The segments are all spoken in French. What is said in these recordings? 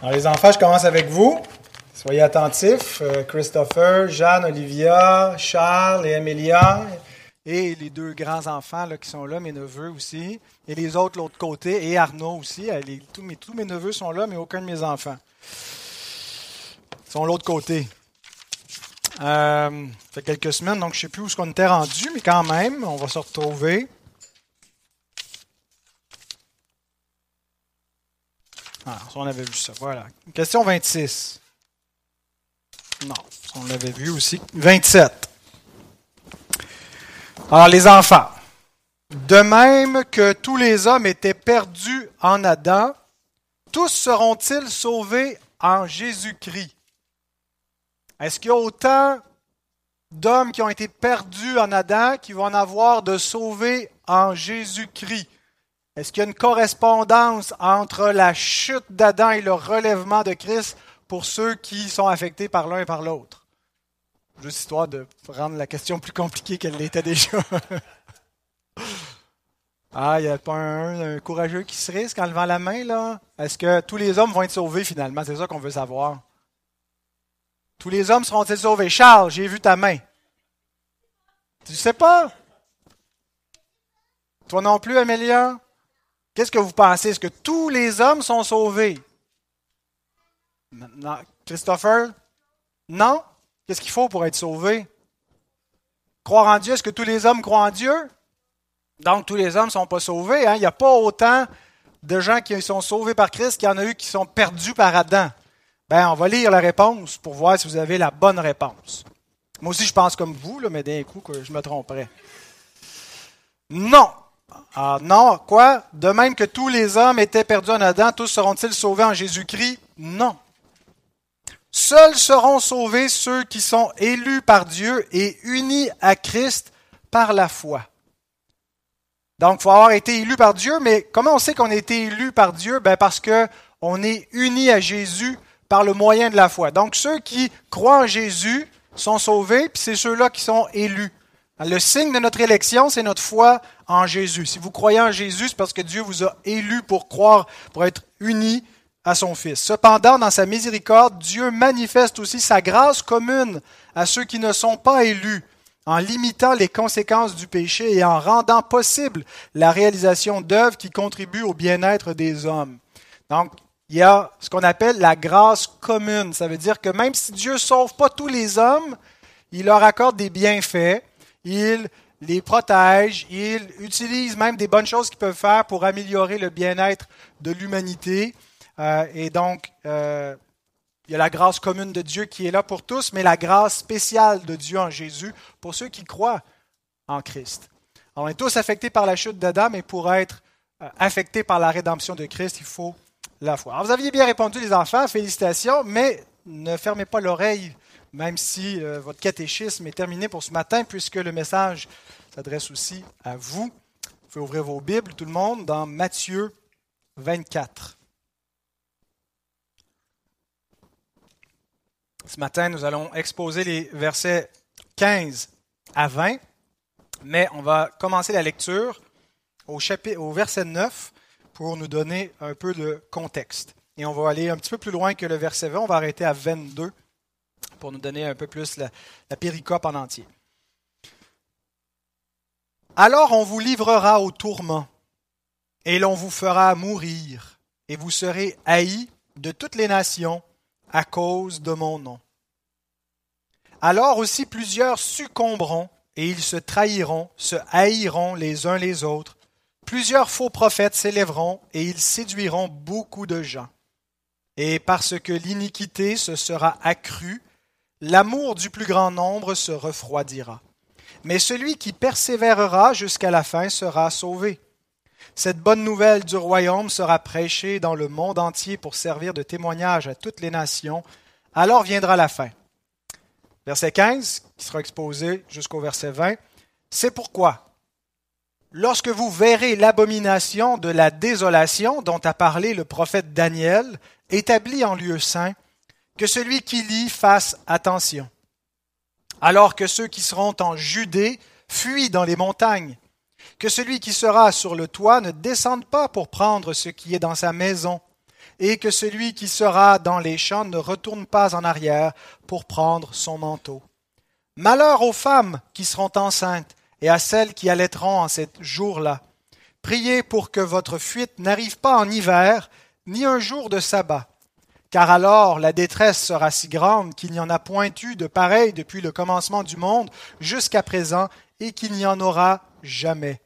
Alors, les enfants, je commence avec vous. Soyez attentifs. Euh, Christopher, Jeanne, Olivia, Charles et Amelia. Et les deux grands-enfants qui sont là, mes neveux aussi. Et les autres, de l'autre côté. Et Arnaud aussi. Euh, tous, mes, tous mes neveux sont là, mais aucun de mes enfants. Ils sont de l'autre côté. Euh, ça fait quelques semaines, donc je ne sais plus où est-ce qu'on était rendu, mais quand même, on va se retrouver. Ah, on avait vu ça. Voilà. Question 26. Non, on l'avait vu aussi. 27. Alors, les enfants. De même que tous les hommes étaient perdus en Adam, tous seront-ils sauvés en Jésus-Christ? Est-ce qu'il y a autant d'hommes qui ont été perdus en Adam qui vont en avoir de sauvés en Jésus-Christ? Est-ce qu'il y a une correspondance entre la chute d'Adam et le relèvement de Christ pour ceux qui sont affectés par l'un et par l'autre? Juste histoire de rendre la question plus compliquée qu'elle l'était déjà. ah, il n'y a pas un, courageux qui se risque en levant la main, là? Est-ce que tous les hommes vont être sauvés finalement? C'est ça qu'on veut savoir. Tous les hommes seront-ils sauvés? Charles, j'ai vu ta main. Tu sais pas? Toi non plus, Amélia? Qu'est-ce que vous pensez? Est-ce que tous les hommes sont sauvés? Non. Christopher? Non? Qu'est-ce qu'il faut pour être sauvé? Croire en Dieu, est-ce que tous les hommes croient en Dieu? Donc, tous les hommes ne sont pas sauvés. Hein? Il n'y a pas autant de gens qui sont sauvés par Christ qu'il y en a eu qui sont perdus par Adam. Ben, on va lire la réponse pour voir si vous avez la bonne réponse. Moi aussi, je pense comme vous, mais d'un coup, je me tromperais. Non, ah non, quoi? De même que tous les hommes étaient perdus en Adam, tous seront-ils sauvés en Jésus-Christ? Non. Seuls seront sauvés ceux qui sont élus par Dieu et unis à Christ par la foi. Donc, il faut avoir été élu par Dieu, mais comment on sait qu'on a été élu par Dieu? Ben parce qu'on est unis à Jésus par le moyen de la foi. Donc, ceux qui croient en Jésus sont sauvés, puis c'est ceux-là qui sont élus. Le signe de notre élection, c'est notre foi en Jésus. Si vous croyez en Jésus, c'est parce que Dieu vous a élu pour croire, pour être unis à son Fils. Cependant, dans sa miséricorde, Dieu manifeste aussi sa grâce commune à ceux qui ne sont pas élus, en limitant les conséquences du péché et en rendant possible la réalisation d'œuvres qui contribuent au bien-être des hommes. Donc, il y a ce qu'on appelle la grâce commune. Ça veut dire que même si Dieu sauve pas tous les hommes, il leur accorde des bienfaits il les protège, il utilise même des bonnes choses qu'ils peuvent faire pour améliorer le bien-être de l'humanité. Euh, et donc, euh, il y a la grâce commune de Dieu qui est là pour tous, mais la grâce spéciale de Dieu en Jésus pour ceux qui croient en Christ. on est tous affectés par la chute d'Adam, et pour être euh, affectés par la rédemption de Christ, il faut la foi. Alors, vous aviez bien répondu, les enfants, félicitations, mais ne fermez pas l'oreille même si euh, votre catéchisme est terminé pour ce matin, puisque le message s'adresse aussi à vous. Vous pouvez ouvrir vos Bibles, tout le monde, dans Matthieu 24. Ce matin, nous allons exposer les versets 15 à 20, mais on va commencer la lecture au, chapitre, au verset 9 pour nous donner un peu de contexte. Et on va aller un petit peu plus loin que le verset 20, on va arrêter à 22 pour nous donner un peu plus la, péricope en entier. Alors on vous livrera au tourment, et l'on vous fera mourir, et vous serez haïs de toutes les nations à cause de mon nom. Alors aussi plusieurs succomberont, et ils se trahiront, se haïront les uns les autres. Plusieurs faux prophètes s'élèveront, et ils séduiront beaucoup de gens. Et parce que l'iniquité se sera accrue, l'amour du plus grand nombre se refroidira. Mais celui qui persévérera jusqu'à la fin sera sauvé. Cette bonne nouvelle du royaume sera prêchée dans le monde entier pour servir de témoignage à toutes les nations. Alors viendra la fin. Verset 15, qui sera exposé jusqu'au verset 20. C'est pourquoi, lorsque vous verrez l'abomination de la désolation dont a parlé le prophète Daniel, établie en lieu saint, que celui qui lit fasse attention. Alors que ceux qui seront en Judée fuient dans les montagnes. Que celui qui sera sur le toit ne descende pas pour prendre ce qui est dans sa maison. et que celui qui sera dans les champs ne retourne pas en arrière pour prendre son manteau. Malheur aux femmes qui seront enceintes et à celles qui allaiteront en ces jours-là. Priez pour que votre fuite n'arrive pas en hiver, ni un jour de sabbat, car alors la détresse sera si grande qu'il n'y en a point eu de pareil depuis le commencement du monde jusqu'à présent, et qu'il n'y en aura jamais.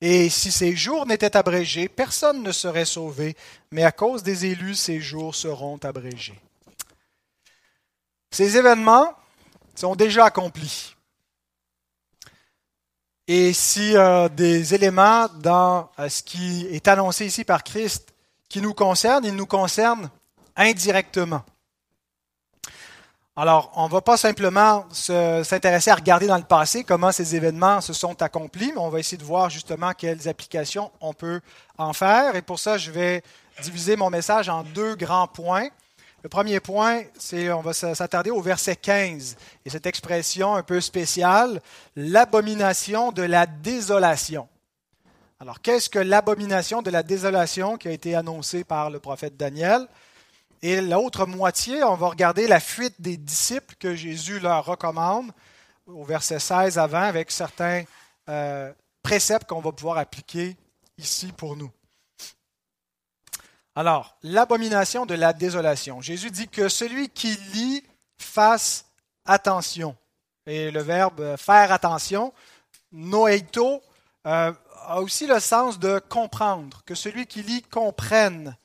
Et si ces jours n'étaient abrégés, personne ne serait sauvé, mais à cause des élus, ces jours seront abrégés. Ces événements sont déjà accomplis. Et si euh, des éléments dans euh, ce qui est annoncé ici par Christ qui nous concernent, ils nous concernent indirectement. Alors, on ne va pas simplement s'intéresser à regarder dans le passé comment ces événements se sont accomplis, mais on va essayer de voir justement quelles applications on peut en faire. Et pour ça, je vais diviser mon message en deux grands points. Le premier point, c'est on va s'attarder au verset 15 et cette expression un peu spéciale, l'abomination de la désolation. Alors, qu'est-ce que l'abomination de la désolation qui a été annoncée par le prophète Daniel? Et l'autre moitié, on va regarder la fuite des disciples que Jésus leur recommande au verset 16 à 20 avec certains euh, préceptes qu'on va pouvoir appliquer ici pour nous. Alors, l'abomination de la désolation. Jésus dit que celui qui lit fasse attention. Et le verbe faire attention, noeito, euh, a aussi le sens de comprendre, que celui qui lit comprenne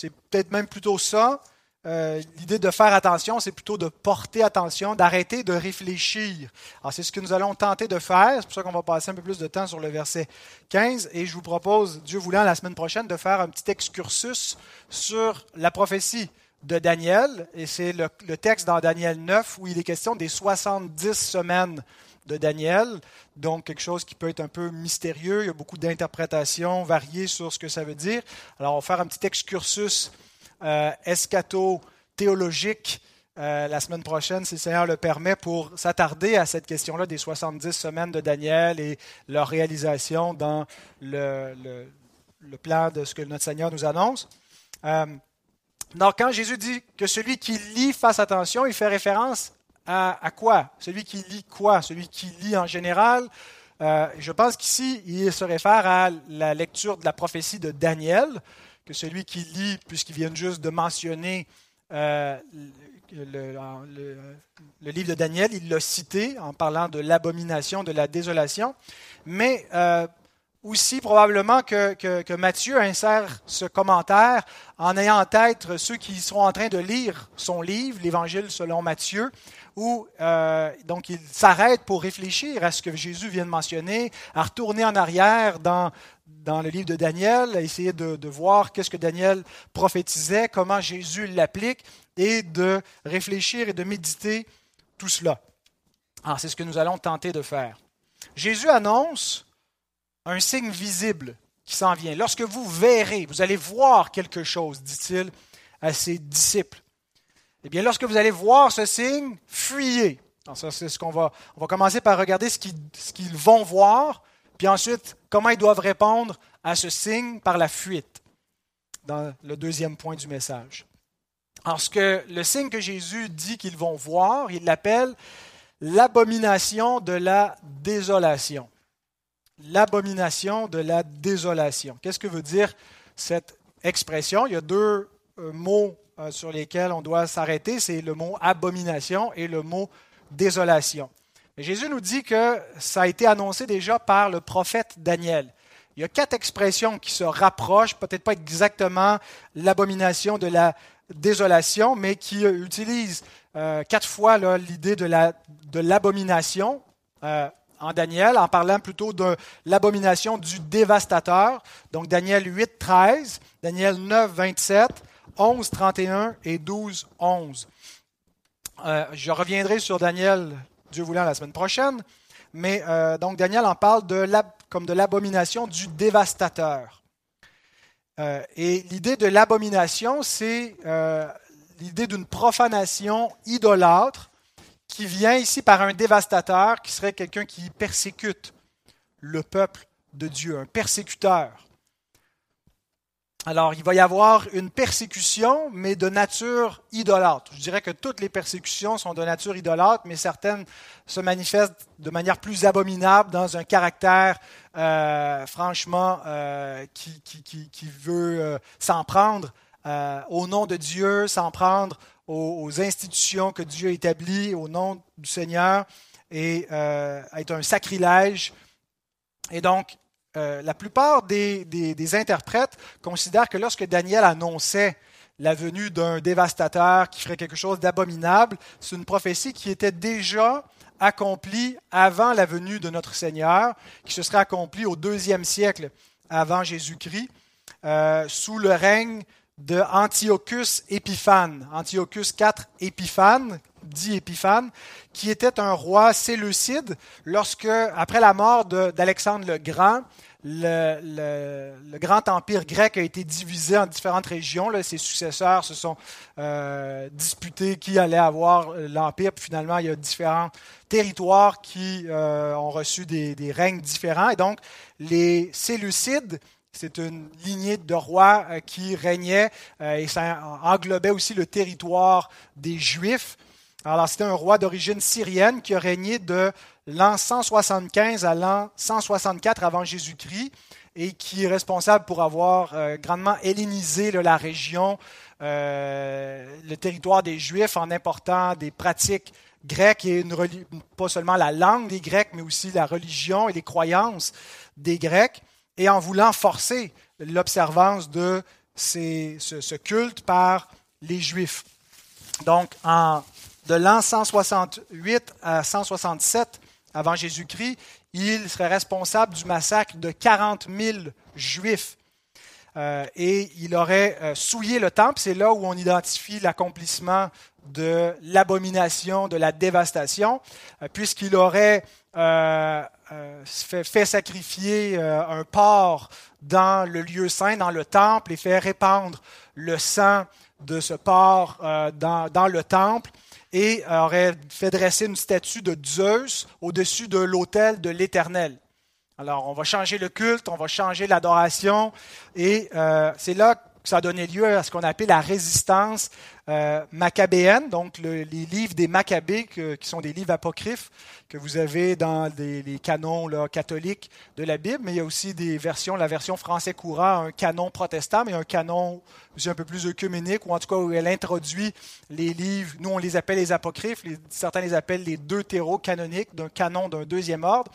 c'est peut-être même plutôt ça. Euh, l'idée de faire attention, c'est plutôt de porter attention, d'arrêter de réfléchir. C'est ce que nous allons tenter de faire. C'est pour ça qu'on va passer un peu plus de temps sur le verset 15. Et je vous propose, Dieu voulant, la semaine prochaine, de faire un petit excursus sur la prophétie de Daniel. Et c'est le texte dans Daniel 9 où il est question des 70 semaines de Daniel. Donc, quelque chose qui peut être un peu mystérieux. Il y a beaucoup d'interprétations variées sur ce que ça veut dire. Alors, on va faire un petit excursus euh, eschato-théologique euh, la semaine prochaine, si le Seigneur le permet, pour s'attarder à cette question-là des 70 semaines de Daniel et leur réalisation dans le, le, plan de ce que notre Seigneur nous annonce. Euh, donc, quand Jésus dit que celui qui lit fasse attention, il fait référence à, quoi? Celui qui lit quoi? Celui qui lit en général. Euh, Je pense qu'ici, il se réfère à la lecture de la prophétie de Daniel, que celui qui lit, puisqu'il vient juste de mentionner euh, le, livre de Daniel, il l'a cité en parlant de l'abomination, de la désolation, mais euh, aussi probablement que, que, Matthieu insère ce commentaire en ayant en tête ceux qui seront en train de lire son livre, l'Évangile selon Matthieu, où euh, donc il s'arrête pour réfléchir à ce que Jésus vient de mentionner, à retourner en arrière dans, dans le livre de Daniel, à essayer de, de voir qu'est-ce que Daniel prophétisait, comment Jésus l'applique, et de réfléchir et de méditer tout cela. Alors, c'est ce que nous allons tenter de faire. Jésus annonce un signe visible qui s'en vient. Lorsque vous verrez, vous allez voir quelque chose, dit-il à ses disciples. Eh bien, lorsque vous allez voir ce signe, fuyez. ça, c'est ce qu'on va. On va commencer par regarder ce qu'ils, ce qu'ils vont voir, puis ensuite, comment ils doivent répondre à ce signe par la fuite, dans le deuxième point du message. Alors, ce que, le signe que Jésus dit qu'ils vont voir, il l'appelle l'abomination de la désolation. L'abomination de la désolation. Qu'est-ce que veut dire cette expression? Il y a deux euh, mots euh, sur lesquels on doit s'arrêter, c'est le mot abomination et le mot désolation. Jésus nous dit que ça a été annoncé déjà par le prophète Daniel. Il y a quatre expressions qui se rapprochent, peut-être pas exactement l'abomination de la désolation, mais qui utilisent euh, quatre fois l'idée de l'abomination en Daniel, en parlant plutôt de l'abomination du dévastateur. Donc Daniel 8, 13, Daniel 9, 27, 11, 31 et 12, 11. Euh, je reviendrai sur Daniel, Dieu voulant, la semaine prochaine. Mais euh, donc Daniel en parle de comme de l'abomination du dévastateur. Euh, et l'idée de l'abomination, c'est l'idée d'une profanation idolâtre qui vient ici par un dévastateur qui serait quelqu'un qui persécute le peuple de Dieu, un persécuteur. Alors, il va y avoir une persécution, mais de nature idolâtre. Je dirais que toutes les persécutions sont de nature idolâtre, mais certaines se manifestent de manière plus abominable dans un caractère, euh, franchement, euh, qui, veut euh, s'en prendre au nom de Dieu, s'en prendre aux, institutions que Dieu a établies au nom du Seigneur, et être un sacrilège. Et donc, euh, la plupart des, interprètes considèrent que lorsque Daniel annonçait la venue d'un dévastateur qui ferait quelque chose d'abominable, c'est une prophétie qui était déjà accomplie avant la venue de notre Seigneur, qui se serait accomplie au deuxième siècle avant Jésus-Christ, euh, sous le règne de Antiochus Épiphane. Antiochus IV Épiphane, dit Épiphane, qui était un roi séleucide lorsque, après la mort d'Alexandre le Grand, le, grand empire grec a été divisé en différentes régions. Ses successeurs se sont euh, disputés qui allait avoir l'empire. Puis finalement, il y a différents territoires qui euh, ont reçu des, règnes différents. Et donc, les Séleucides, c'est une lignée de rois euh, qui régnaient et ça englobait aussi le territoire des Juifs. Alors, c'était un roi d'origine syrienne qui a régné de l'an 175 à l'an 164 avant Jésus-Christ et qui est responsable pour avoir euh, grandement hellénisé la région, euh, le territoire des Juifs en important des pratiques grecques et pas seulement la langue des Grecs, mais aussi la religion et les croyances des Grecs, et en voulant forcer l'observance de ce, culte par les Juifs. Donc, en de l'an 168 à 167 avant Jésus-Christ, il serait responsable du massacre de 40 000 Juifs. Euh, et il aurait euh, souillé le temple. C'est là où on identifie l'accomplissement de l'abomination, de la dévastation, euh, puisqu'il aurait fait, fait, sacrifier un porc dans le lieu saint, dans le temple, et fait répandre le sang de ce porc dans, dans le temple et aurait fait dresser une statue de Zeus au-dessus de l'autel de l'Éternel. Alors, on va changer le culte, on va changer l'adoration, et euh, c'est là ça a donné lieu à ce qu'on appelle la résistance euh, macabéenne, donc les livres des Maccabées, qui sont des livres apocryphes que vous avez dans les canons catholiques de la Bible, mais il y a aussi des versions, la version français courant, un canon protestant, mais un canon un peu plus œcuménique, ou en tout cas où elle introduit les livres, nous on les appelle les apocryphes, certains les appellent les deux canoniques d'un canon d'un deuxième ordre,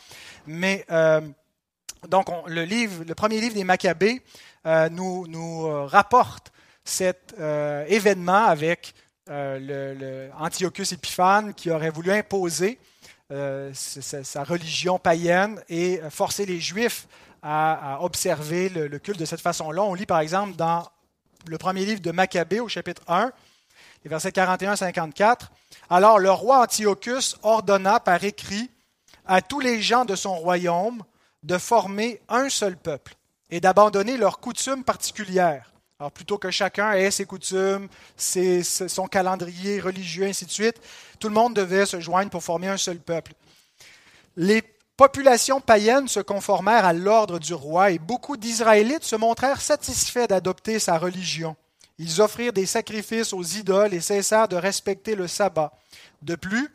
mais euh, donc le, livre, le premier livre des Maccabées, euh, nous, euh, rapporte cet euh, événement avec le, Antiochus Épiphane qui aurait voulu imposer sa, religion païenne et forcer les Juifs à, observer le, culte de cette façon-là. On lit par exemple dans le premier livre de Maccabée au chapitre 1, les versets 41-54. Alors le roi Antiochus ordonna par écrit à tous les gens de son royaume de former un seul peuple et d'abandonner leurs coutumes particulières. Alors, plutôt que chacun ait ses coutumes, ses, son calendrier religieux, ainsi de suite, tout le monde devait se joindre pour former un seul peuple. Les populations païennes se conformèrent à l'ordre du roi et beaucoup d'Israélites se montrèrent satisfaits d'adopter sa religion. Ils offrirent des sacrifices aux idoles et cessèrent de respecter le sabbat. De plus,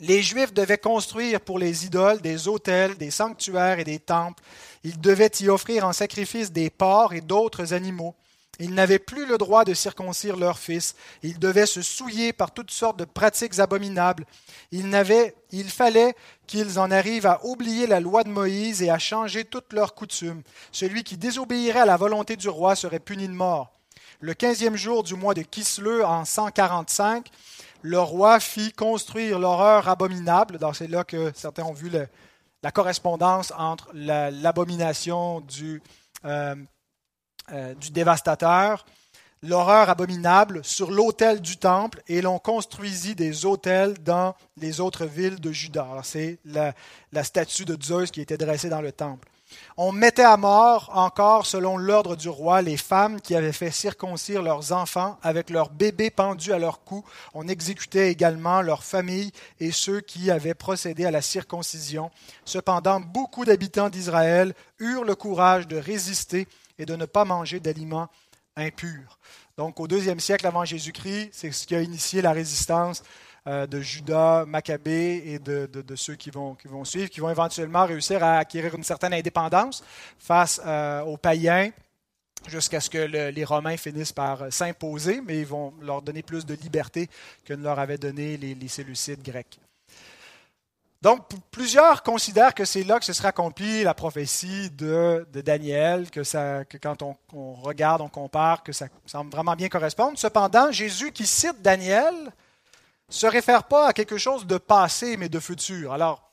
les Juifs devaient construire pour les idoles des autels, des sanctuaires et des temples. Ils devaient y offrir en sacrifice des porcs et d'autres animaux. Ils n'avaient plus le droit de circoncire leurs fils. Ils devaient se souiller par toutes sortes de pratiques abominables. Il, fallait qu'ils en arrivent à oublier la loi de Moïse et à changer toutes leurs coutumes. Celui qui désobéirait à la volonté du roi serait puni de mort. Le quinzième jour du mois de Kisleu en 145, le roi fit construire l'horreur abominable. C'est là que certains ont vu la correspondance entre l'abomination du, euh, euh, du dévastateur, l'horreur abominable sur l'autel du temple, et l'on construisit des autels dans les autres villes de Juda. C'est la, la statue de Zeus qui était dressée dans le temple. On mettait à mort encore, selon l'ordre du roi, les femmes qui avaient fait circoncire leurs enfants avec leurs bébés pendus à leur cou. On exécutait également leurs familles et ceux qui avaient procédé à la circoncision. Cependant, beaucoup d'habitants d'Israël eurent le courage de résister et de ne pas manger d'aliments impurs. Donc au deuxième siècle avant Jésus-Christ, c'est ce qui a initié la résistance de Judas, Maccabée et de, ceux qui vont, qui vont, suivre, qui vont éventuellement réussir à acquérir une certaine indépendance face euh, aux païens jusqu'à ce que les Romains finissent par s'imposer, mais ils vont leur donner plus de liberté que ne leur avaient donné les, les Séleucides grecs. Donc, plusieurs considèrent que c'est là que se sera accomplie la prophétie de, Daniel, que, ça, que quand on, on, regarde, on compare, que ça semble vraiment bien correspondre. Cependant, Jésus qui cite Daniel se réfère pas à quelque chose de passé, mais de futur. Alors,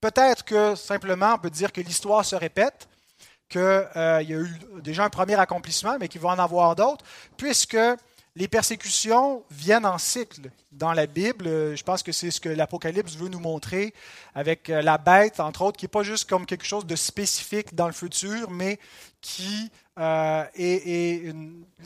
peut-être que simplement on peut dire que l'histoire se répète, qu'il euh, y a eu déjà un premier accomplissement, mais qu'il va en avoir d'autres, puisque les persécutions viennent en cycle dans la Bible. Je pense que c'est ce que l'Apocalypse veut nous montrer avec euh, la bête, entre autres, qui n'est pas juste comme quelque chose de spécifique dans le futur, mais qui euh, est,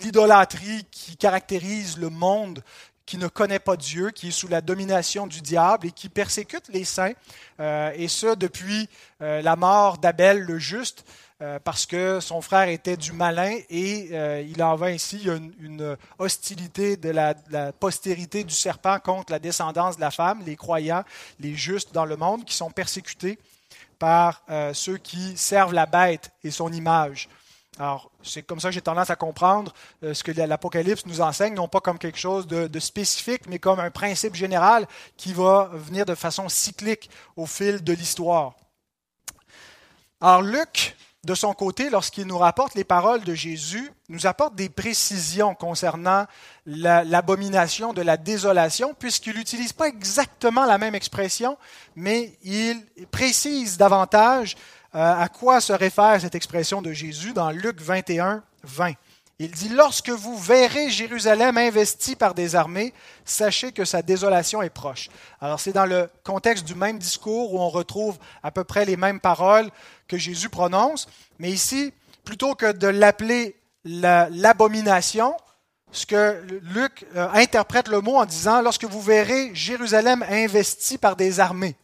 l'idolâtrie qui caractérise le monde qui ne connaît pas Dieu, qui est sous la domination du diable et qui persécute les saints, euh, et ce depuis la mort d'Abel le juste, euh, parce que son frère était du malin et euh, il en va ainsi. A une, hostilité de la, postérité du serpent contre la descendance de la femme, les croyants, les justes dans le monde qui sont persécutés par euh, ceux qui servent la bête et son image. Alors, c'est comme ça que j'ai tendance à comprendre ce que l'Apocalypse nous enseigne, non pas comme quelque chose de, spécifique, mais comme un principe général qui va venir de façon cyclique au fil de l'histoire. Alors, Luc de son côté, lorsqu'il nous rapporte les paroles de Jésus, nous apporte des précisions concernant l'abomination de la désolation, puisqu'il n'utilise pas exactement la même expression, mais il précise davantage euh, à quoi se réfère cette expression de Jésus dans Luc 21, 20. Il dit, Lorsque vous verrez Jérusalem investie par des armées, sachez que sa désolation est proche. Alors c'est dans le contexte du même discours où on retrouve à peu près les mêmes paroles que Jésus prononce, mais ici, plutôt que de l'appeler l'abomination, ce que Luc euh, interprète le mot en disant, Lorsque vous verrez Jérusalem investie par des armées.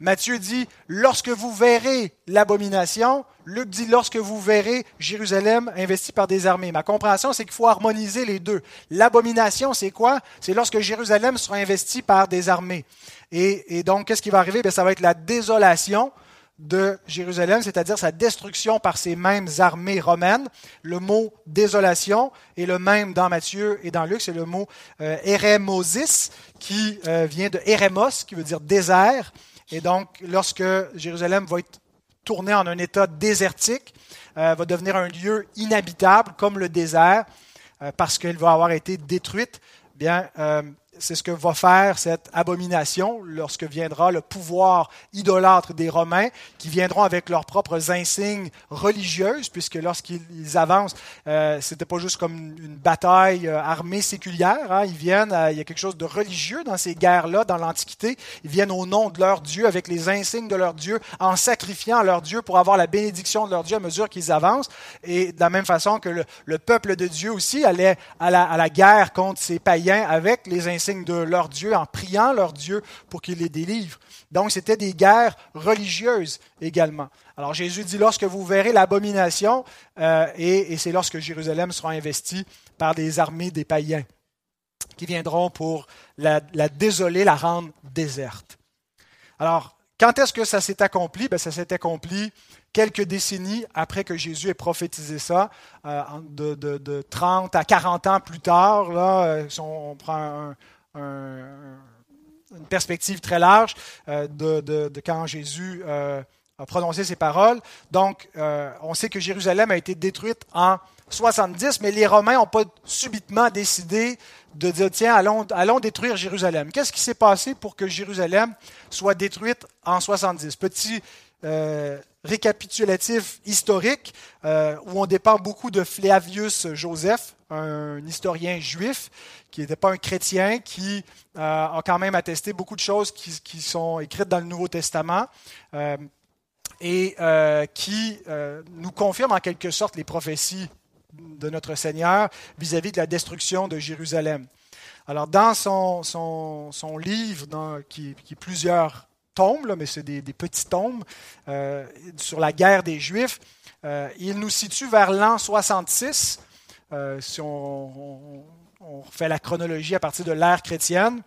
Matthieu dit lorsque vous verrez l'abomination. Luc dit lorsque vous verrez Jérusalem investie par des armées. Ma compréhension, c'est qu'il faut harmoniser les deux. L'abomination, c'est quoi? C'est lorsque Jérusalem sera investie par des armées. Et, donc, qu'est-ce qui va arriver? Ben, Ça va être la désolation de Jérusalem, c'est-à-dire sa destruction par ces mêmes armées romaines. Le mot désolation est le même dans Matthieu et dans Luc, c'est le mot euh, eremosis, qui euh, vient de eremos, qui veut dire désert. Et donc, lorsque Jérusalem va être tournée en un état désertique, euh, va devenir un lieu inhabitable comme le désert, euh, parce qu'elle va avoir été détruite, bien, euh, c'est ce que va faire cette abomination lorsque viendra le pouvoir idolâtre des Romains, qui viendront avec leurs propres insignes religieuses, puisque lorsqu'ils avancent, euh, c'était pas juste comme une bataille euh, armée séculière. Hein. ils viennent, euh, il y a quelque chose de religieux dans ces guerres-là, dans l'Antiquité. Ils viennent au nom de leur Dieu, avec les insignes de leur Dieu, en sacrifiant leur Dieu pour avoir la bénédiction de leur Dieu à mesure qu'ils avancent. Et de la même façon que le, peuple de Dieu aussi allait à la, à la guerre contre ces païens avec les insignes de leur Dieu, en priant leur Dieu pour qu'il les délivre. Donc, c'était des guerres religieuses également. Alors, Jésus dit, lorsque vous verrez l'abomination, euh, et, c'est lorsque Jérusalem sera investie par des armées des païens qui viendront pour la, désoler, la rendre déserte. Alors, quand est-ce que ça s'est accompli? Ben, ça s'est accompli quelques décennies après que Jésus ait prophétisé ça, euh, de, 30 à 40 ans plus tard. Là, euh, on prend un, une perspective très large euh, de, quand Jésus euh, a prononcé ces paroles. Donc, euh, on sait que Jérusalem a été détruite en 70, mais les Romains n'ont pas subitement décidé de dire, tiens, allons, allons détruire Jérusalem. Qu'est-ce qui s'est passé pour que Jérusalem soit détruite en 70 Petit récapitulatif historique où on dépend beaucoup de Flavius Joseph, un historien juif qui n'était pas un chrétien, qui euh, a quand même attesté beaucoup de choses qui, sont écrites dans le Nouveau Testament euh, et euh, qui nous confirme en quelque sorte les prophéties de notre Seigneur vis-à-vis de la destruction de Jérusalem. Alors, dans son, son, livre, qui, est plusieurs tomes, mais c'est des, petits tomes sur la guerre des Juifs. il nous situe vers l'an 66, si on, fait la chronologie à partir de l'ère chrétienne.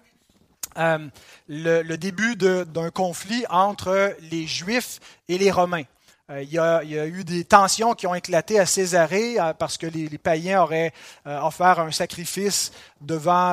le, début d'un conflit entre les Juifs et les Romains. Euh, il y, a, eu des tensions qui ont éclaté à Césarée euh, parce que les, païens auraient euh, offert un sacrifice devant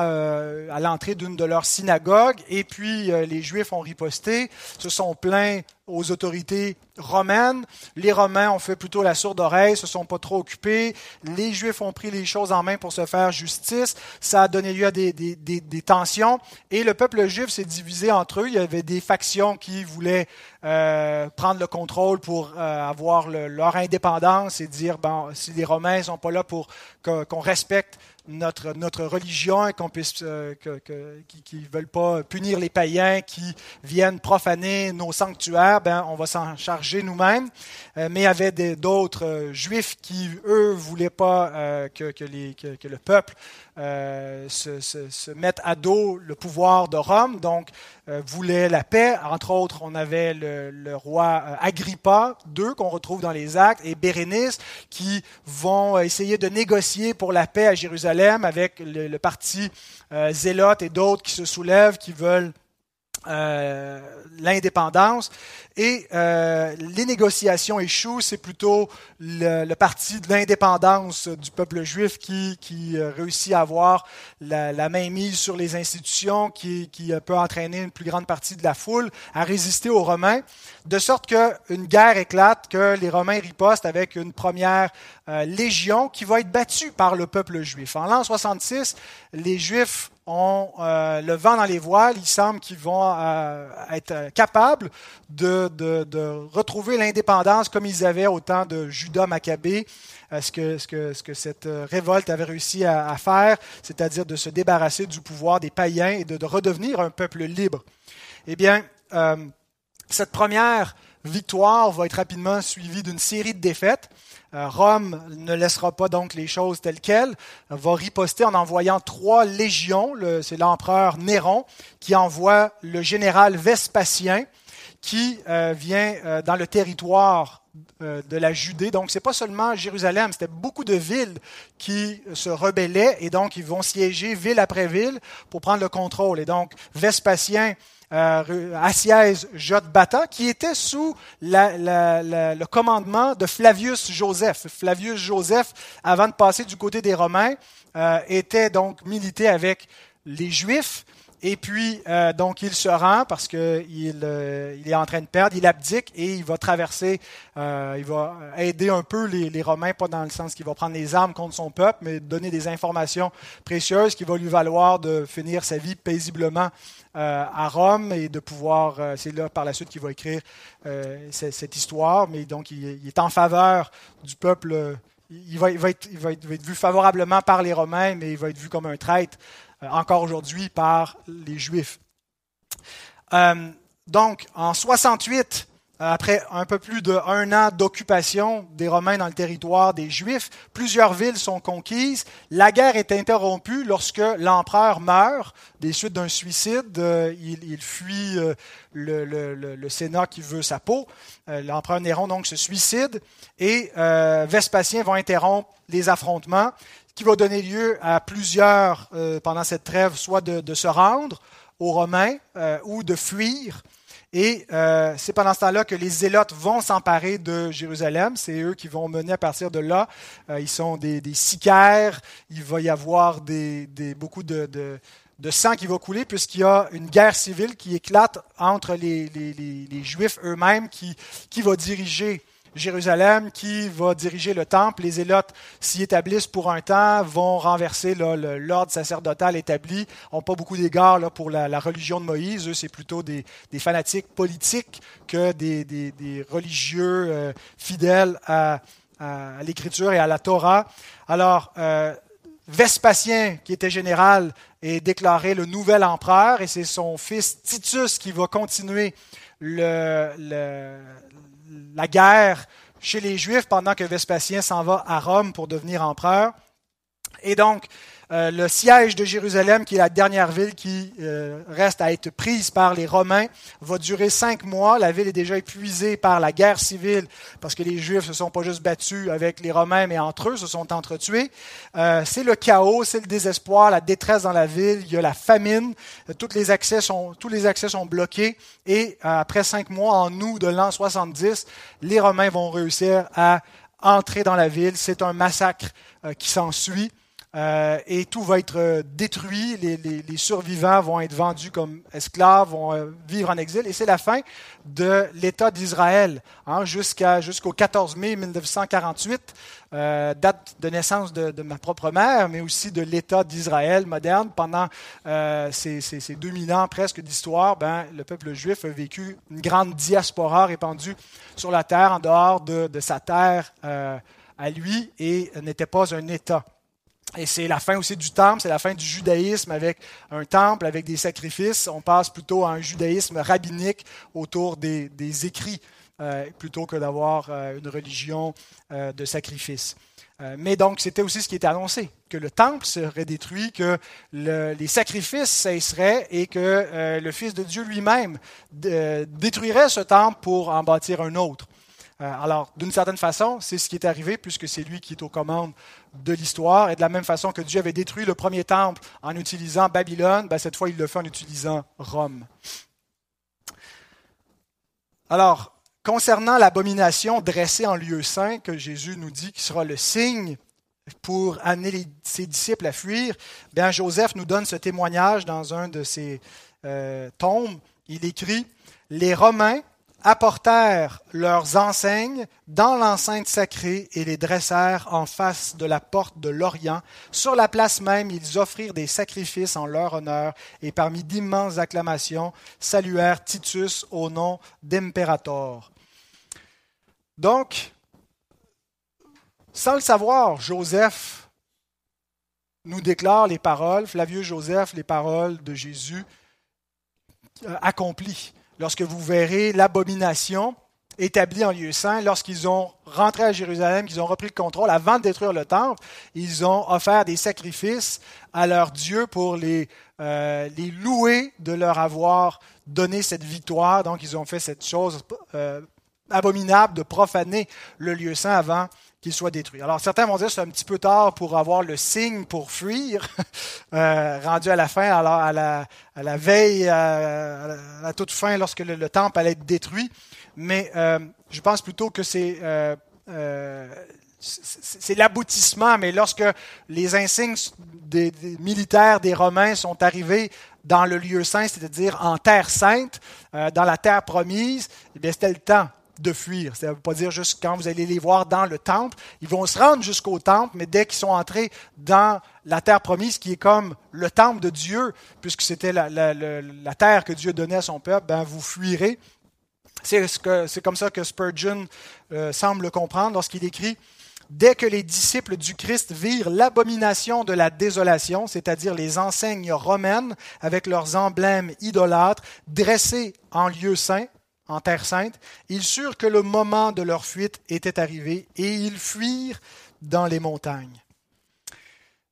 à l'entrée d'une de leurs synagogues et puis les Juifs ont riposté, se sont plaints aux autorités romaines. Les Romains ont fait plutôt la sourde oreille, se sont pas trop occupés. Les Juifs ont pris les choses en main pour se faire justice. Ça a donné lieu à des, tensions. Et le peuple juif s'est divisé entre eux. Il y avait des factions qui voulaient euh, prendre le contrôle pour euh, avoir leur indépendance et dire, bon, si les Romains sont pas là pour qu'on respecte notre, notre religion et qu'on puisse, euh, qui ne veulent pas punir les païens qui viennent profaner nos sanctuaires, ben, on va s'en charger nous-mêmes. Euh, mais il y avait d'autres euh, juifs qui, eux, voulaient pas que, que, le peuple se, se, se, mette à dos le pouvoir de Rome, donc voulaient la paix. Entre autres, on avait le, le roi Agrippa II qu'on retrouve dans les actes et Bérénice qui vont essayer de négocier pour la paix à Jérusalem avec le, parti euh, zélote et d'autres qui se soulèvent, qui veulent euh, l'indépendance. Et euh, les négociations échouent, c'est plutôt le, parti de l'indépendance du peuple juif qui, qui réussit à avoir la, la mainmise sur les institutions, qui, qui, peut entraîner une plus grande partie de la foule à résister aux Romains, de sorte qu'une guerre éclate, que les Romains ripostent avec une première euh, légion qui va être battue par le peuple juif. En l'an 66, les Juifs ont euh, le vent dans les voiles. Il semble qu'ils vont euh, être capables de, de, retrouver l'indépendance comme ils avaient au temps de Judas Maccabée. Ce que, ce, que, ce que, cette révolte avait réussi à, faire, c'est-à-dire de se débarrasser du pouvoir des païens et de, de redevenir un peuple libre. Eh bien, euh, cette première victoire va être rapidement suivie d'une série de défaites. Euh, Rome ne laissera pas donc les choses telles quelles, va riposter en envoyant trois légions. C'est l'empereur Néron qui envoie le général Vespasien qui euh, vient euh, dans le territoire de la Judée. Donc, c'est pas seulement Jérusalem, c'était beaucoup de villes qui se rebellaient et donc ils vont siéger ville après ville pour prendre le contrôle. Et donc, Vespasien euh, Assièse Jotbata, qui était sous le commandement de Flavius Joseph. Flavius Joseph, avant de passer du côté des Romains, euh, était donc milité avec les Juifs. Et puis, euh, donc, il se rend parce qu'il euh, il est en train de perdre, il abdique et il va traverser, euh, il va aider un peu les, les, Romains, pas dans le sens qu'il va prendre les armes contre son peuple, mais donner des informations précieuses qui vont lui valoir de finir sa vie paisiblement euh, à Rome et de pouvoir, euh, c'est là par la suite qu'il va écrire euh, cette, histoire, mais donc il, est en faveur du peuple. Il va, il, va être, il va, être, vu favorablement par les Romains, mais il va être vu comme un traître encore aujourd'hui par les Juifs. donc, en 68, après un peu plus d'un an d'occupation des Romains dans le territoire des Juifs, plusieurs villes sont conquises. La guerre est interrompue lorsque l'empereur meurt des suites d'un suicide. Euh, il, fuit euh, le, Sénat qui veut sa peau. Euh, l'empereur Néron donc se suicide et Vespasien va interrompre les affrontements, qui va donner lieu à plusieurs pendant cette trêve, soit de, se rendre aux Romains ou de fuir. Et euh, c'est pendant ce temps-là que les Zélotes vont s'emparer de Jérusalem. C'est eux qui vont mener à partir de là. Euh, ils sont des, sicaires. Il va y avoir beaucoup de, sang qui va couler puisqu'il y a une guerre civile qui éclate entre les Juifs eux-mêmes qui, qui va diriger Jérusalem qui va diriger le temple. Les Zélotes s'y établissent pour un temps, vont renverser l'ordre sacerdotal établi, n'ont pas beaucoup d'égard pour la, religion de Moïse. Eux, c'est plutôt des, fanatiques politiques que des, religieux euh, fidèles à, l'Écriture et à la Torah. Alors, euh, Vespasien, qui était général, est déclaré le nouvel empereur et c'est son fils Titus qui va continuer le, la guerre chez les Juifs pendant que Vespasien s'en va à Rome pour devenir empereur. Et donc, euh, le siège de Jérusalem, qui est la dernière ville qui euh, reste à être prise par les Romains, va durer cinq mois. La ville est déjà épuisée par la guerre civile, parce que les Juifs se sont pas juste battus avec les Romains, mais entre eux se sont entretués. Euh, c'est le chaos, c'est le désespoir, la détresse dans la ville. Il y a la famine. Toutes les accès sont, tous les accès sont bloqués. Et après cinq mois, en août de l'an 70, les Romains vont réussir à entrer dans la ville. C'est un massacre qui s'ensuit. Euh, et tout va être euh, détruit. Les, survivants vont être vendus comme esclaves, vont euh, vivre en exil. Et c'est la fin de l'État d'Israël hein, jusqu'à, jusqu'au 14 mai 1948, date de naissance de, ma propre mère, mais aussi de l'État d'Israël moderne. Pendant ces, ces, 2000 ans presque d'histoire, ben, le peuple juif a vécu une grande diaspora répandue sur la terre, en dehors de, de sa terre à lui, et n'était pas un État. Et c'est la fin aussi du temple, c'est la fin du judaïsme avec un temple, avec des sacrifices. On passe plutôt à un judaïsme rabbinique autour des, écrits, euh, plutôt que d'avoir euh, une religion euh, de sacrifice. mais donc, c'était aussi ce qui était annoncé, que le temple serait détruit, que les sacrifices cesseraient et que le Fils de Dieu lui-même détruirait ce temple pour en bâtir un autre. Euh, alors, d'une certaine façon, c'est ce qui est arrivé puisque c'est lui qui est aux commandes de l'histoire. Et de la même façon que Dieu avait détruit le premier temple en utilisant Babylone, ben, cette fois, il le fait en utilisant Rome. Alors, concernant l'abomination dressée en lieu saint, que Jésus nous dit qui sera le signe pour amener ses disciples à fuir, bien, Joseph nous donne ce témoignage dans un de ses euh, tombes. Il écrit Les Romains apportèrent leurs enseignes dans l'enceinte sacrée et les dressèrent en face de la porte de l'Orient. Sur la place même, ils offrirent des sacrifices en leur honneur et parmi d'immenses acclamations saluèrent Titus au nom d'impérator. Donc, sans le savoir, Joseph nous déclare les paroles, Flavieux Joseph, les paroles de Jésus euh, accomplies lorsque vous verrez l'abomination établie en lieu saint, lorsqu'ils ont rentré à Jérusalem, qu'ils ont repris le contrôle, avant de détruire le temple, ils ont offert des sacrifices à leur Dieu pour les, euh, louer de leur avoir donné cette victoire. Donc, ils ont fait cette chose euh, abominable de profaner le lieu saint avant qu'il soit détruit. Alors certains vont dire que c'est un petit peu tard pour avoir le signe pour fuir, euh, rendu à la fin, alors à la, à la veille, à, la, toute fin, lorsque le, temple allait être détruit. Mais euh, je pense plutôt que c'est euh, c'est l'aboutissement, mais lorsque les insignes des, militaires des Romains sont arrivés dans le lieu saint, c'est-à-dire en terre sainte, dans la terre promise, eh c'était le temps de fuir. Ça ne veut pas dire juste quand vous allez les voir dans le temple. Ils vont se rendre jusqu'au temple, mais dès qu'ils sont entrés dans la terre promise, qui est comme le temple de Dieu, puisque c'était la, terre que Dieu donnait à son peuple, ben vous fuirez. C'est ce comme ça que Spurgeon euh, semble comprendre lorsqu'il écrit Dès que les disciples du Christ virent l'abomination de la désolation, c'est-à-dire les enseignes romaines avec leurs emblèmes idolâtres dressés en lieu saint, en terre sainte, ils surent que le moment de leur fuite était arrivé et ils fuirent dans les montagnes.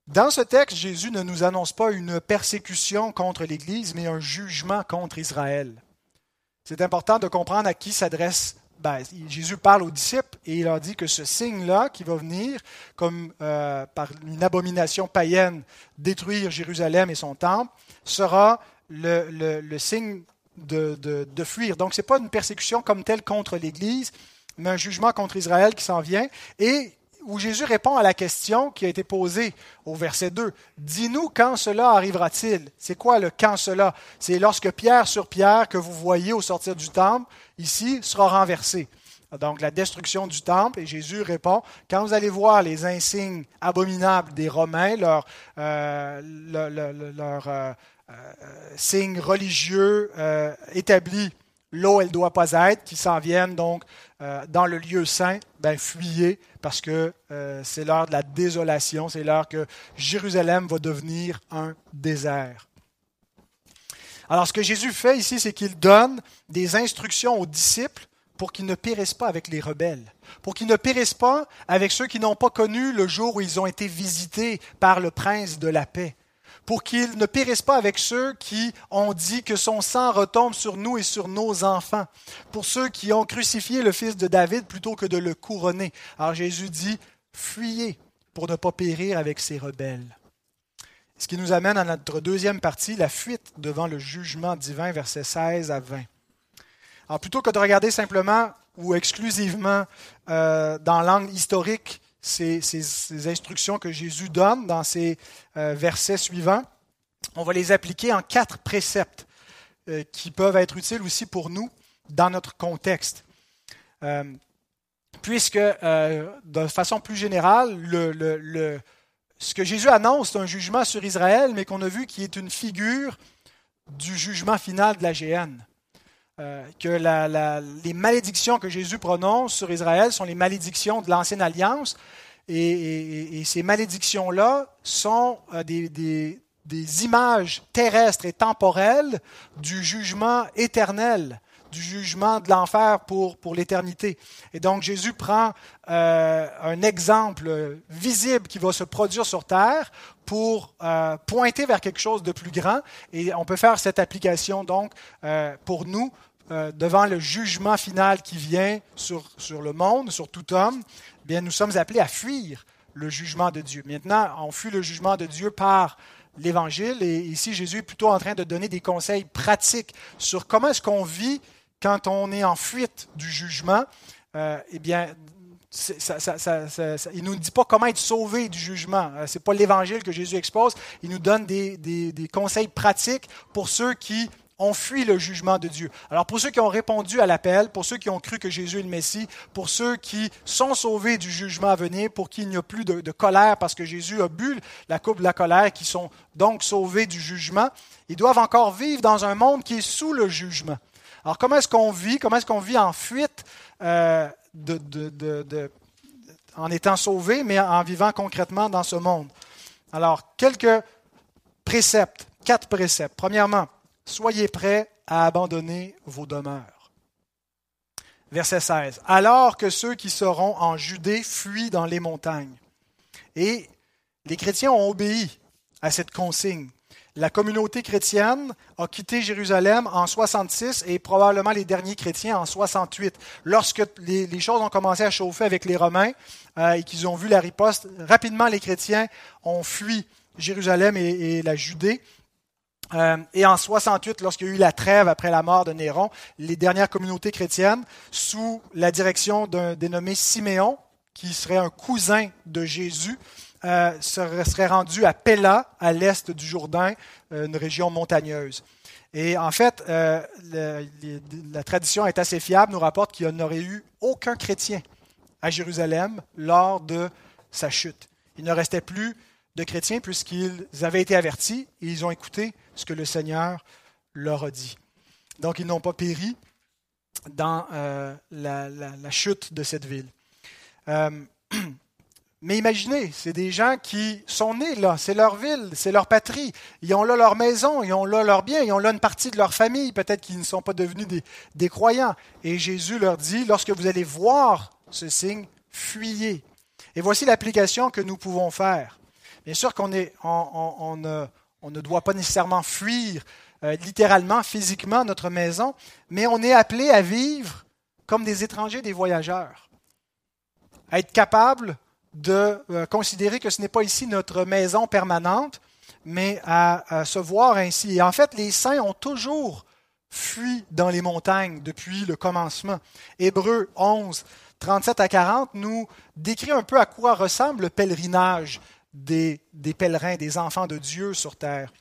Dans ce texte, Jésus ne nous annonce pas une persécution contre l'Église, mais un jugement contre Israël. C'est important de comprendre à qui s'adresse. Ben, Jésus parle aux disciples et il leur dit que ce signe-là qui va venir, comme euh, par une abomination païenne, détruire Jérusalem et son temple, sera le, le signe de, fuir. Donc, ce n'est pas une persécution comme telle contre l'Église, mais un jugement contre Israël qui s'en vient. Et où Jésus répond à la question qui a été posée au verset 2. Dis-nous quand cela arrivera-t-il? C'est quoi le quand cela? C'est lorsque pierre sur pierre que vous voyez au sortir du temple, ici, sera renversé. Donc la destruction du temple, et Jésus répond, quand vous allez voir les insignes abominables des Romains, leur, euh, euh, signes religieux euh, établis où elle ne doit pas être, qui s'en viennent donc euh, dans le lieu saint, ben fuyez parce que c'est l'heure de la désolation, c'est l'heure que Jérusalem va devenir un désert. Alors ce que Jésus fait ici, c'est qu'il donne des instructions aux disciples pour qu'ils ne périssent pas avec les rebelles, pour qu'ils ne périssent pas avec ceux qui n'ont pas connu le jour où ils ont été visités par le prince de la paix, pour qu'ils ne périssent pas avec ceux qui ont dit que son sang retombe sur nous et sur nos enfants, pour ceux qui ont crucifié le fils de David plutôt que de le couronner. Alors Jésus dit, fuyez pour ne pas périr avec ces rebelles. Ce qui nous amène à notre deuxième partie, la fuite devant le jugement divin, versets 16 à 20. Alors, plutôt que de regarder simplement ou exclusivement euh, dans l'angle historique ces, instructions que Jésus donne dans ces euh, versets suivants, on va les appliquer en quatre préceptes euh, qui peuvent être utiles aussi pour nous dans notre contexte. puisque, de façon plus générale, le, ce que Jésus annonce, c'est un jugement sur Israël, mais qu'on a vu qui est une figure du jugement final de la géhenne. Euh, que les malédictions que Jésus prononce sur Israël sont les malédictions de l'Ancienne Alliance. Et, ces malédictions-là sont euh, des, images terrestres et temporelles du jugement éternel, du jugement de l'enfer pour, pour l'éternité. Et donc Jésus prend euh, un exemple visible qui va se produire sur Terre pour pointer vers quelque chose de plus grand. Et on peut faire cette application donc pour nous euh, devant le jugement final qui vient sur, sur le monde, sur tout homme, bien, nous sommes appelés à fuir le jugement de Dieu. Maintenant, on fuit le jugement de Dieu par l'Évangile, et ici, Jésus est plutôt en train de donner des conseils pratiques sur comment est-ce qu'on vit quand on est en fuite du jugement. Euh, eh bien, ça, il ne nous dit pas comment être sauvé du jugement. Euh, Ce n'est pas l'Évangile que Jésus expose. Il nous donne des, des conseils pratiques pour ceux qui on fuit le jugement de Dieu. Alors pour ceux qui ont répondu à l'appel, pour ceux qui ont cru que Jésus est le Messie, pour ceux qui sont sauvés du jugement à venir, pour qui il n'y a plus de, colère parce que Jésus a bu la coupe de la colère, qui sont donc sauvés du jugement, ils doivent encore vivre dans un monde qui est sous le jugement. Alors comment est-ce qu'on vit? Comment est-ce qu'on vit en fuite euh, en étant sauvé, mais en vivant concrètement dans ce monde? Alors quelques préceptes, quatre préceptes. Premièrement, Soyez prêts à abandonner vos demeures. Verset 16. Alors que ceux qui seront en Judée fuient dans les montagnes. Et les chrétiens ont obéi à cette consigne. La communauté chrétienne a quitté Jérusalem en 66 et probablement les derniers chrétiens en 68. Lorsque les, choses ont commencé à chauffer avec les Romains euh, et qu'ils ont vu la riposte, rapidement les chrétiens ont fui Jérusalem et la Judée euh, et en 68, lorsqu'il y a eu la trêve après la mort de Néron, les dernières communautés chrétiennes, sous la direction d'un dénommé Siméon, qui serait un cousin de Jésus, euh, seraient rendues à Pella, à l'est du Jourdain, euh, une région montagneuse. Et en fait, euh, la tradition est assez fiable, nous rapporte qu'il n'y aurait eu aucun chrétien à Jérusalem lors de sa chute. Il ne restait plus de chrétiens puisqu'ils avaient été avertis et ils ont écouté ce que le Seigneur leur a dit. Donc ils n'ont pas péri dans euh, la, chute de cette ville. Euh, mais imaginez, c'est des gens qui sont nés là, c'est leur ville, c'est leur patrie. Ils ont là leur maison, ils ont là leur bien, ils ont là une partie de leur famille, peut-être qu'ils ne sont pas devenus des croyants. Et Jésus leur dit, lorsque vous allez voir ce signe, fuyez. Et voici l'application que nous pouvons faire. Bien sûr qu'on ne, doit pas nécessairement fuir euh, littéralement, physiquement notre maison, mais on est appelé à vivre comme des étrangers, des voyageurs. À être capable de euh, considérer que ce n'est pas ici notre maison permanente, mais à, se voir ainsi. Et en fait, les saints ont toujours fui dans les montagnes depuis le commencement. Hébreu 11, 37 à 40 nous décrit un peu à quoi ressemble le pèlerinage des, pèlerins, des enfants de Dieu sur terre.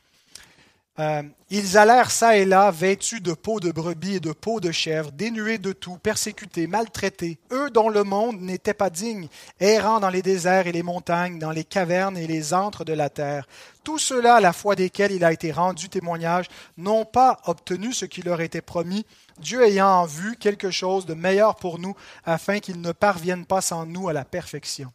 Euh, ils allèrent çà et là, vêtus de peau de brebis et de peau de chèvre, dénués de tout, persécutés, maltraités, eux dont le monde n'était pas digne, errant dans les déserts et les montagnes, dans les cavernes et les antres de la terre. Tout cela, à la foi desquels il a été rendu témoignage, n'ont pas obtenu ce qui leur était promis, Dieu ayant en vue quelque chose de meilleur pour nous, afin qu'ils ne parviennent pas sans nous à la perfection.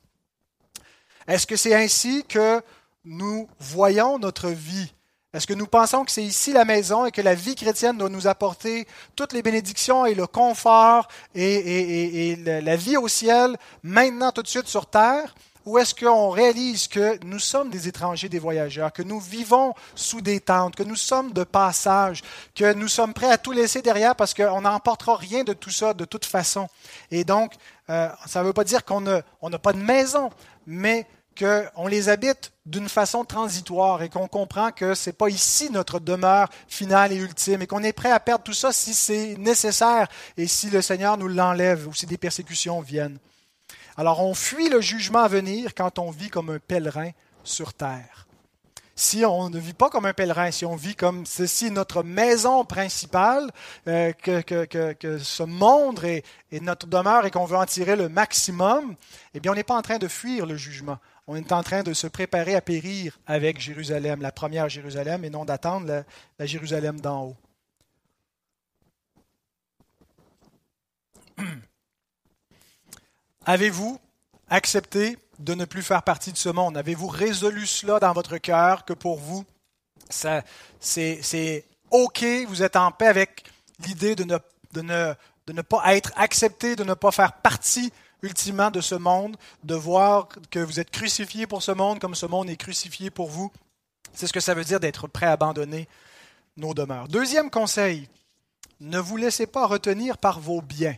Est-ce que c'est ainsi que nous voyons notre vie? Est-ce que nous pensons que c'est ici la maison et que la vie chrétienne doit nous apporter toutes les bénédictions et le confort et, la vie au ciel maintenant tout de suite sur terre? Ou est-ce qu'on réalise que nous sommes des étrangers, des voyageurs, que nous vivons sous des tentes, que nous sommes de passage, que nous sommes prêts à tout laisser derrière parce qu'on n'emportera rien de tout ça de toute façon. Et donc, euh, ça ne veut pas dire qu'on n'a pas de maison, mais qu'on les habite d'une façon transitoire et qu'on comprend que ce n'est pas ici notre demeure finale et ultime et qu'on est prêt à perdre tout ça si c'est nécessaire et si le Seigneur nous l'enlève ou si des persécutions viennent. Alors on fuit le jugement à venir quand on vit comme un pèlerin sur terre. Si on ne vit pas comme un pèlerin, si on vit comme ceci, notre maison principale, euh, que, ce monde est, notre demeure et qu'on veut en tirer le maximum, eh bien on n'est pas en train de fuir le jugement on est en train de se préparer à périr avec Jérusalem, la première Jérusalem, et non d'attendre la, Jérusalem d'en haut. Avez-vous accepté de ne plus faire partie de ce monde? Avez-vous résolu cela dans votre cœur que pour vous, c'est OK, vous êtes en paix avec l'idée de ne, pas être accepté, de ne pas faire partie ultimement de ce monde, de voir que vous êtes crucifié pour ce monde comme ce monde est crucifié pour vous? C'est ce que ça veut dire d'être prêt à abandonner nos demeures. Deuxième conseil, ne vous laissez pas retenir par vos biens.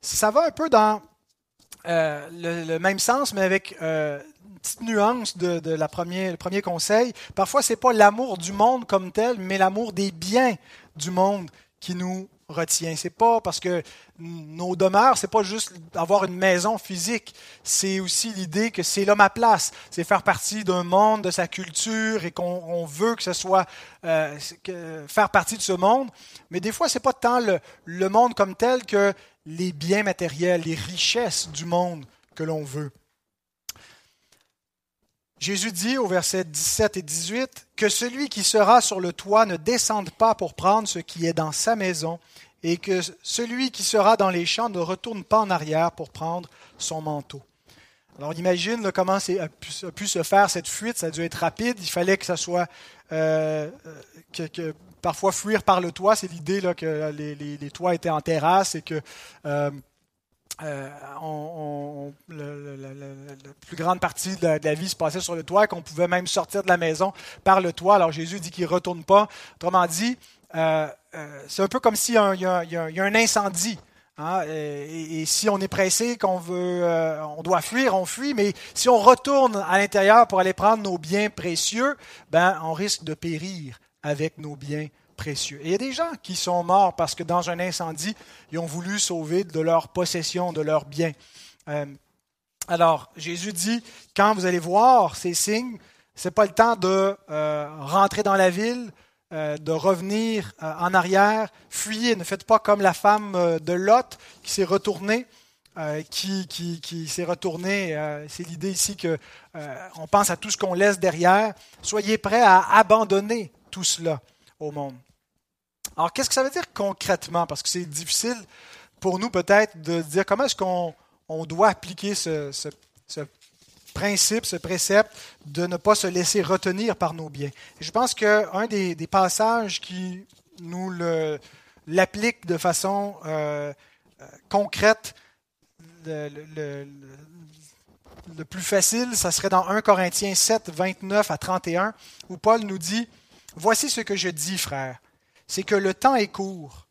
Ça va un peu dans euh, le, même sens, mais avec euh, une petite nuance de, la première, le premier conseil. Parfois, ce n'est pas l'amour du monde comme tel, mais l'amour des biens du monde qui nous retient. C'est pas parce que nos demeures, c'est pas juste avoir une maison physique, c'est aussi l'idée que c'est là ma place, c'est faire partie d'un monde, de sa culture et qu'on veut que ce soit euh, faire partie de ce monde. Mais des fois, c'est pas tant le, le monde comme tel que les biens matériels, les richesses du monde que l'on veut. Jésus dit au verset 17 et 18 que celui qui sera sur le toit ne descende pas pour prendre ce qui est dans sa maison, et que celui qui sera dans les champs ne retourne pas en arrière pour prendre son manteau. Alors imagine comment a pu, se faire cette fuite, ça a dû être rapide, il fallait que ça soit euh, que, parfois fuir par le toit, c'est l'idée que les, toits étaient en terrasse et que euh, euh, la, plus grande partie de la, vie se passait sur le toit, qu'on pouvait même sortir de la maison par le toit. Alors Jésus dit qu'il ne retourne pas. Autrement dit, euh, euh, c'est un peu comme s'il y, a un incendie. Et, si on est pressé, qu'on veut, on doit fuir, on fuit. Mais si on retourne à l'intérieur pour aller prendre nos biens précieux, ben, on risque de périr avec nos biens précieux. Et il y a des gens qui sont morts parce que dans un incendie, ils ont voulu sauver de leur possession, de leurs biens. Euh, alors, Jésus dit, quand vous allez voir ces signes, ce n'est pas le temps de euh, rentrer dans la ville, euh, de revenir en arrière, fuyez, ne faites pas comme la femme de Lot qui s'est retournée. qui, qui, qui s'est retournée, c'est l'idée ici que on pense à tout ce qu'on laisse derrière. Soyez prêts à abandonner tout cela au monde. Alors, qu'est-ce que ça veut dire concrètement? Parce que c'est difficile pour nous peut-être de dire comment est-ce qu'on doit appliquer ce, principe, ce précepte de ne pas se laisser retenir par nos biens. je pense qu'un des, des, passages qui nous l'applique de façon euh, euh, concrète, le, le, plus facile, ça serait dans 1 Corinthiens 7, 29 à 31, où Paul nous dit, Voici ce que je dis, frère c'est que le temps est court,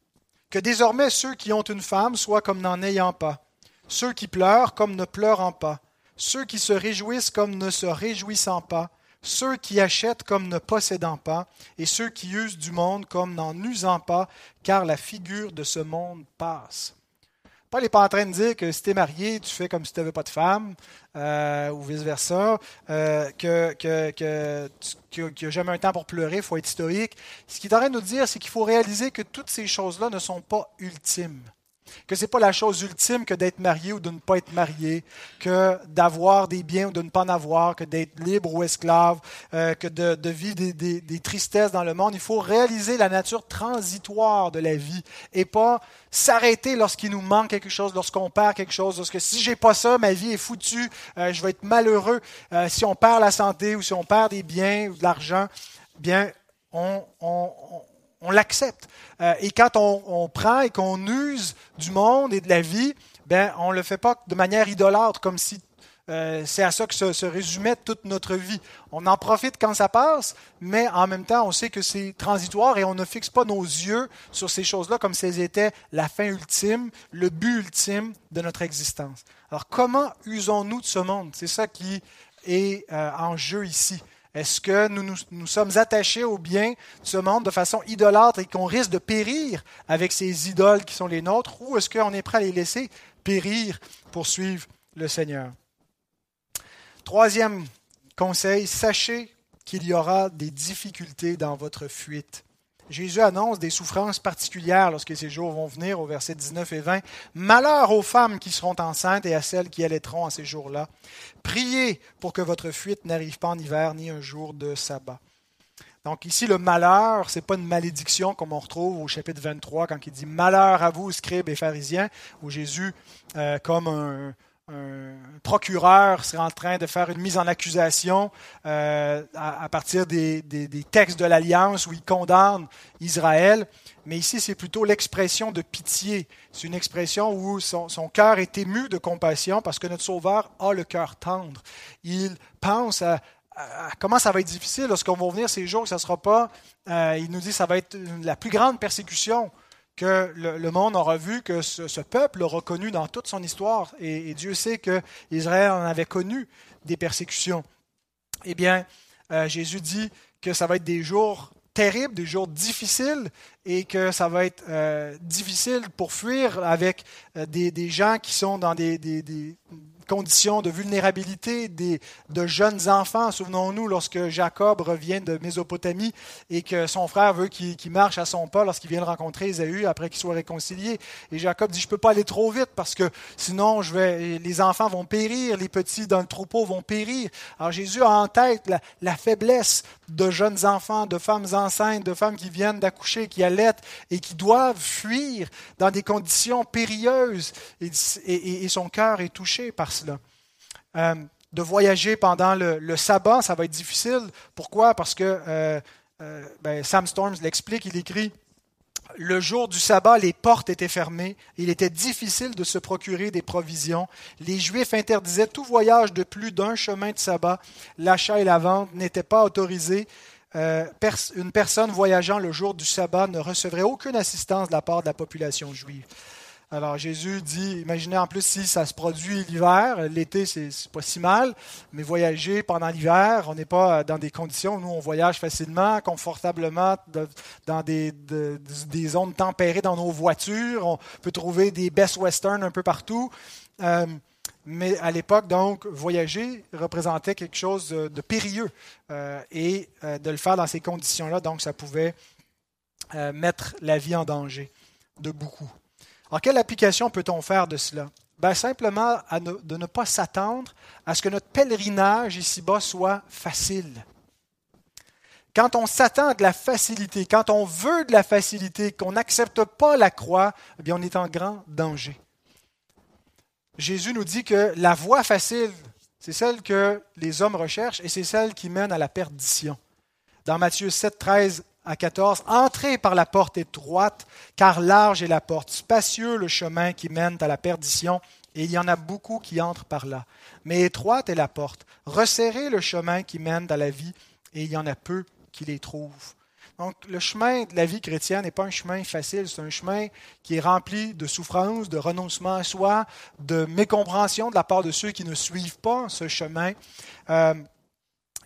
que désormais ceux qui ont une femme soient comme n'en ayant pas, ceux qui pleurent comme ne pleurant pas, ceux qui se réjouissent comme ne se réjouissant pas, ceux qui achètent comme ne possédant pas, et ceux qui usent du monde comme n'en usant pas, car la figure de ce monde passe. Paul n'est pas en train de dire que si tu es marié, tu fais comme si tu n'avais pas de femme, euh, ou vice-versa, euh, que, que, que, jamais un temps pour pleurer, il faut être stoïque. Ce qu'il est en train de nous dire, c'est qu'il faut réaliser que toutes ces choses-là ne sont pas ultimes que ce n'est pas la chose ultime que d'être marié ou de ne pas être marié, que d'avoir des biens ou de ne pas en avoir, que d'être libre ou esclave, euh, que de, vivre des, tristesses dans le monde. Il faut réaliser la nature transitoire de la vie et pas s'arrêter lorsqu'il nous manque quelque chose, lorsqu'on perd quelque chose, lorsque si j'ai pas ça, ma vie est foutue, euh, je vais être malheureux. Euh, si on perd la santé ou si on perd des biens ou de l'argent, bien, on, l'accepte. Euh, et quand on, prend et qu'on use du monde et de la vie, ben, on ne le fait pas de manière idolâtre, comme si euh, c'est à ça que se, résumait toute notre vie. On en profite quand ça passe, mais en même temps, on sait que c'est transitoire et on ne fixe pas nos yeux sur ces choses-là comme si elles étaient la fin ultime, le but ultime de notre existence. Alors, comment usons-nous de ce monde? C'est ça qui est euh, en jeu ici. Est-ce que nous, nous, sommes attachés au bien de ce monde de façon idolâtre et qu'on risque de périr avec ces idoles qui sont les nôtres, ou est-ce qu'on est prêt à les laisser périr pour suivre le Seigneur? Troisième conseil, sachez qu'il y aura des difficultés dans votre fuite. Jésus annonce des souffrances particulières lorsque ces jours vont venir, au verset 19 et 20. Malheur aux femmes qui seront enceintes et à celles qui allaiteront en ces jours-là. Priez pour que votre fuite n'arrive pas en hiver ni un jour de sabbat. Donc ici, le malheur, ce n'est pas une malédiction comme on retrouve au chapitre 23 quand il dit Malheur à vous, scribes et pharisiens, où Jésus, euh, comme un, un procureur serait en train de faire une mise en accusation euh, à, partir des, textes de l'Alliance où il condamne Israël. Mais ici, c'est plutôt l'expression de pitié. C'est une expression où son, cœur est ému de compassion parce que notre Sauveur a le cœur tendre. Il pense à, comment ça va être difficile lorsqu'on va venir ces jours, ça sera pas. Euh, il nous dit que ça va être la plus grande persécution que le, monde aura vu que ce, peuple l'a reconnu dans toute son histoire, et, Dieu sait que Israël en avait connu des persécutions. Eh bien, euh, Jésus dit que ça va être des jours terribles, des jours difficiles, et que ça va être euh, difficile pour fuir avec euh, des, gens qui sont dans des, conditions de vulnérabilité des, de jeunes enfants. Souvenons-nous lorsque Jacob revient de Mésopotamie et que son frère veut qu'il marche à son pas lorsqu'il vient de rencontrer Ésaü après qu'il soit réconcilié. Et Jacob dit, je ne peux pas aller trop vite parce que sinon je vais, les enfants vont périr, les petits dans le troupeau vont périr. Alors Jésus a en tête la, la faiblesse de jeunes enfants, de femmes enceintes, de femmes qui viennent d'accoucher, qui allaitent et qui doivent fuir dans des conditions périlleuses. Et, et, et son cœur est touché par euh, de voyager pendant le, sabbat, ça va être difficile. Pourquoi? Parce que euh, euh, ben, Sam Storms l'explique, il écrit le jour du sabbat, les portes étaient fermées. Il était difficile de se procurer des provisions. Les Juifs interdisaient tout voyage de plus d'un chemin de sabbat. L'achat et la vente n'étaient pas autorisés. une personne voyageant le jour du sabbat ne recevrait aucune assistance de la part de la population juive. Alors Jésus dit, imaginez en plus si ça se produit l'hiver, l'été c'est pas si mal, mais voyager pendant l'hiver, on n'est pas dans des conditions, nous on voyage facilement, confortablement, dans des, zones tempérées dans nos voitures, on peut trouver des best western un peu partout. Euh, mais à l'époque, donc, voyager représentait quelque chose de, périlleux. Euh, et euh, de le faire dans ces conditions-là, donc, ça pouvait mettre la vie en danger de beaucoup. Alors, quelle application peut-on faire de cela? Ben, Simplement de ne pas s'attendre à ce que notre pèlerinage ici-bas soit facile. Quand on s'attend à de la facilité, quand on veut de la facilité, qu'on n'accepte pas la croix, eh bien, on est en grand danger. Jésus nous dit que la voie facile, c'est celle que les hommes recherchent et c'est celle qui mène à la perdition. Dans Matthieu 7, 13 à 14, Entrez par la porte étroite, car large est la porte, spacieux le chemin qui mène à la perdition, et il y en a beaucoup qui entrent par là. Mais étroite est la porte, resserrez le chemin qui mène à la vie, et il y en a peu qui les trouvent. Donc, le chemin de la vie chrétienne n'est pas un chemin facile, c'est un chemin qui est rempli de souffrances, de renoncement à soi, de mécompréhension de la part de ceux qui ne suivent pas ce chemin. Euh,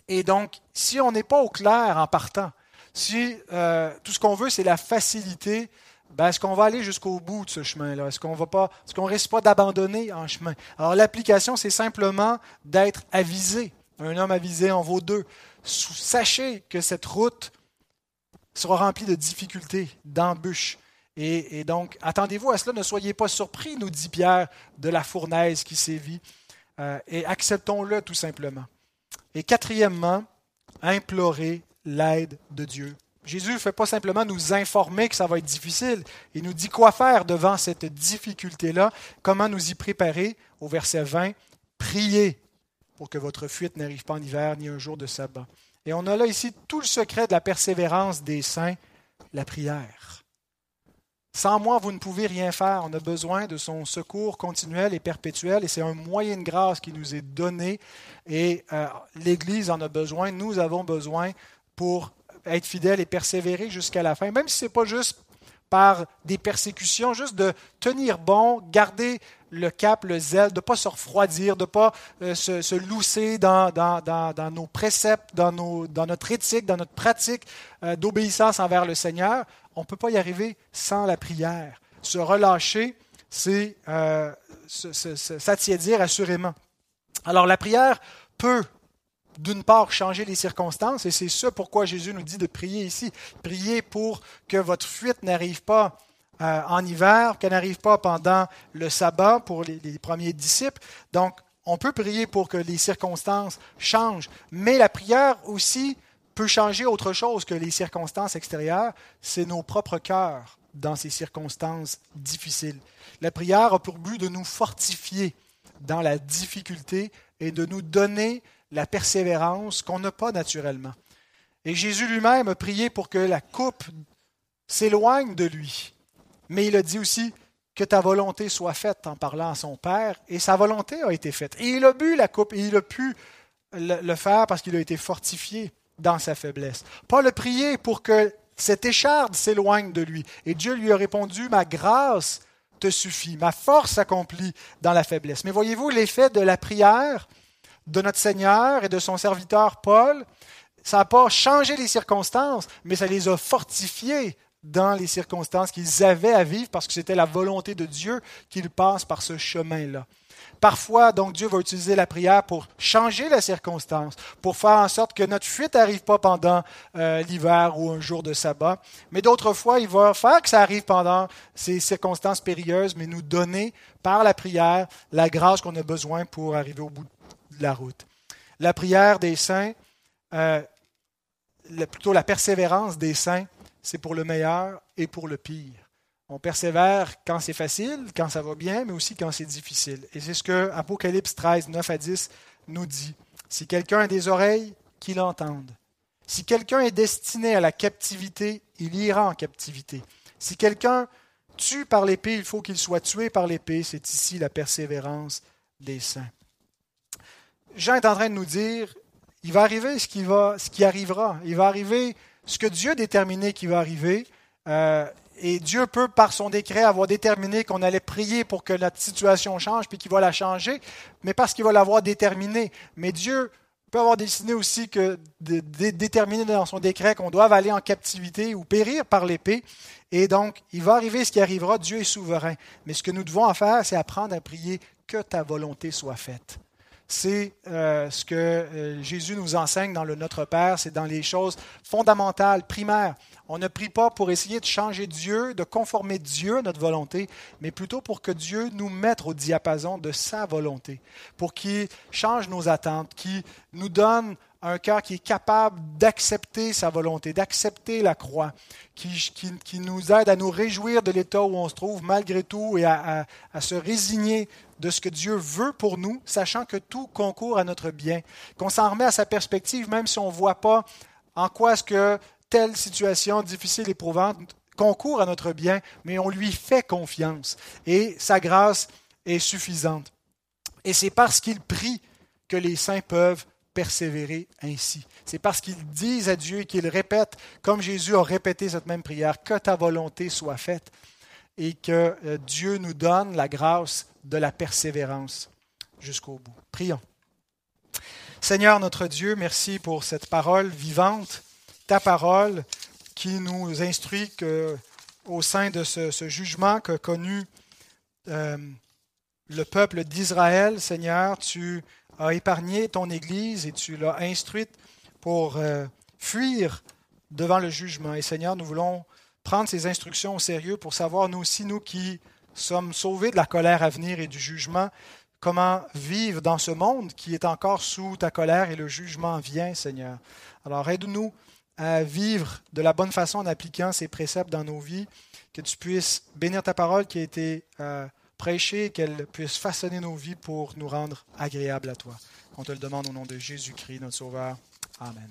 et donc, si on n'est pas au clair en partant, si euh, tout ce qu'on veut, c'est la facilité, ben, est-ce qu'on va aller jusqu'au bout de ce chemin-là? Est-ce qu'on va pas, est-ce qu'on risque pas d'abandonner en chemin? Alors, l'application, c'est simplement d'être avisé. Un homme avisé en vaut deux. Sachez que cette route sera remplie de difficultés, d'embûches. Et, donc, attendez-vous à cela, ne soyez pas surpris, nous dit Pierre, de la fournaise qui sévit. Euh, et acceptons-le tout simplement. Et quatrièmement, implorer l'aide de Dieu. Jésus ne fait pas simplement nous informer que ça va être difficile, il nous dit quoi faire devant cette difficulté-là, comment nous y préparer? Au verset 20, priez pour que votre fuite n'arrive pas en hiver ni un jour de sabbat. Et on a là ici tout le secret de la persévérance des saints, la prière. Sans moi, vous ne pouvez rien faire. On a besoin de son secours continuel et perpétuel, et c'est un moyen de grâce qui nous est donné, et euh, l'Église en a besoin, nous avons besoin pour être fidèles et persévérer jusqu'à la fin, même si ce n'est pas juste par des persécutions, juste de tenir bon, garder le cap, le zèle, de ne pas se refroidir, de ne pas euh, se, se, lousser dans, nos préceptes, dans, notre éthique, dans notre pratique euh, d'obéissance envers le Seigneur. On ne peut pas y arriver sans la prière. Se relâcher, c'est euh, s'attiédir assurément. Alors la prière peut, d'une part, changer les circonstances, et c'est ce pourquoi Jésus nous dit de prier ici. Prier pour que votre fuite n'arrive pas euh, en hiver, qu'elle n'arrive pas pendant le sabbat pour les, premiers disciples. Donc, on peut prier pour que les circonstances changent, mais la prière aussi peut changer autre chose que les circonstances extérieures, c'est nos propres cœurs dans ces circonstances difficiles. La prière a pour but de nous fortifier dans la difficulté et de nous donner la persévérance qu'on n'a pas naturellement. Et Jésus lui-même a prié pour que la coupe s'éloigne de lui. Mais il a dit aussi que ta volonté soit faite en parlant à son Père, et sa volonté a été faite. Et il a bu la coupe, et il a pu le faire parce qu'il a été fortifié dans sa faiblesse. Paul a prié pour que cette écharde s'éloigne de lui. Et Dieu lui a répondu, ma grâce te suffit, ma force s'accomplit dans la faiblesse. Mais voyez-vous, l'effet de la prière de notre Seigneur et de son serviteur Paul, ça n'a pas changé les circonstances, mais ça les a fortifiés dans les circonstances qu'ils avaient à vivre parce que c'était la volonté de Dieu qu'ils passent par ce chemin-là. Parfois, donc, Dieu va utiliser la prière pour changer la circonstance, pour faire en sorte que notre fuite n'arrive pas pendant euh, l'hiver ou un jour de sabbat. Mais d'autres fois, il va faire que ça arrive pendant ces circonstances périlleuses, mais nous donner par la prière la grâce qu'on a besoin pour arriver au bout de la route. La prière des saints, euh, plutôt la persévérance des saints, c'est pour le meilleur et pour le pire. On persévère quand c'est facile, quand ça va bien, mais aussi quand c'est difficile. Et c'est ce que Apocalypse 13, 9 à 10 nous dit. Si quelqu'un a des oreilles, qu'il entende. Si quelqu'un est destiné à la captivité, il ira en captivité. Si quelqu'un tue par l'épée, il faut qu'il soit tué par l'épée. C'est ici la persévérance des saints. Jean est en train de nous dire, il va arriver ce qui, va, ce qui arrivera. Il va arriver ce que Dieu a déterminé qui va arriver, euh, et Dieu peut, par son décret, avoir déterminé qu'on allait prier pour que notre situation change, puis qu'il va la changer, mais parce qu'il va l'avoir déterminé. Mais Dieu peut avoir décidé aussi que de, déterminer dans son décret qu'on doit aller en captivité ou périr par l'épée. Et donc, il va arriver ce qui arrivera. Dieu est souverain. Mais ce que nous devons faire, c'est apprendre à prier que ta volonté soit faite c'est euh, ce que euh, Jésus nous enseigne dans le Notre Père, c'est dans les choses fondamentales, primaires. On ne prie pas pour essayer de changer Dieu, de conformer Dieu à notre volonté, mais plutôt pour que Dieu nous mette au diapason de sa volonté, pour qu'il change nos attentes, qu'il nous donne un cœur qui est capable d'accepter sa volonté, d'accepter la croix, qui, qui, nous aide à nous réjouir de l'état où on se trouve malgré tout et à, à, se résigner de ce que Dieu veut pour nous, sachant que tout concourt à notre bien, qu'on s'en remet à sa perspective, même si on ne voit pas en quoi est-ce que telle situation difficile, éprouvante, concourt à notre bien, mais on lui fait confiance et sa grâce est suffisante. Et c'est parce qu'il prie que les saints peuvent persévérer ainsi. C'est parce qu'ils disent à Dieu et qu'ils répètent, comme Jésus a répété cette même prière, que ta volonté soit faite et que euh, Dieu nous donne la grâce de la persévérance jusqu'au bout. Prions. Seigneur notre Dieu, merci pour cette parole vivante, ta parole qui nous instruit que, au sein de ce, jugement qu'a connu euh, le peuple d'Israël, Seigneur, tu a épargné ton Église et tu l'as instruite pour euh, fuir devant le jugement. Et Seigneur, nous voulons prendre ces instructions au sérieux pour savoir, nous aussi, nous qui sommes sauvés de la colère à venir et du jugement, comment vivre dans ce monde qui est encore sous ta colère et le jugement vient, Seigneur. Alors aide-nous à vivre de la bonne façon en appliquant ces préceptes dans nos vies, que tu puisses bénir ta parole qui a été... Euh, prêcher, qu'elle puisse façonner nos vies pour nous rendre agréables à toi. On te le demande au nom de Jésus-Christ, notre Sauveur. Amen.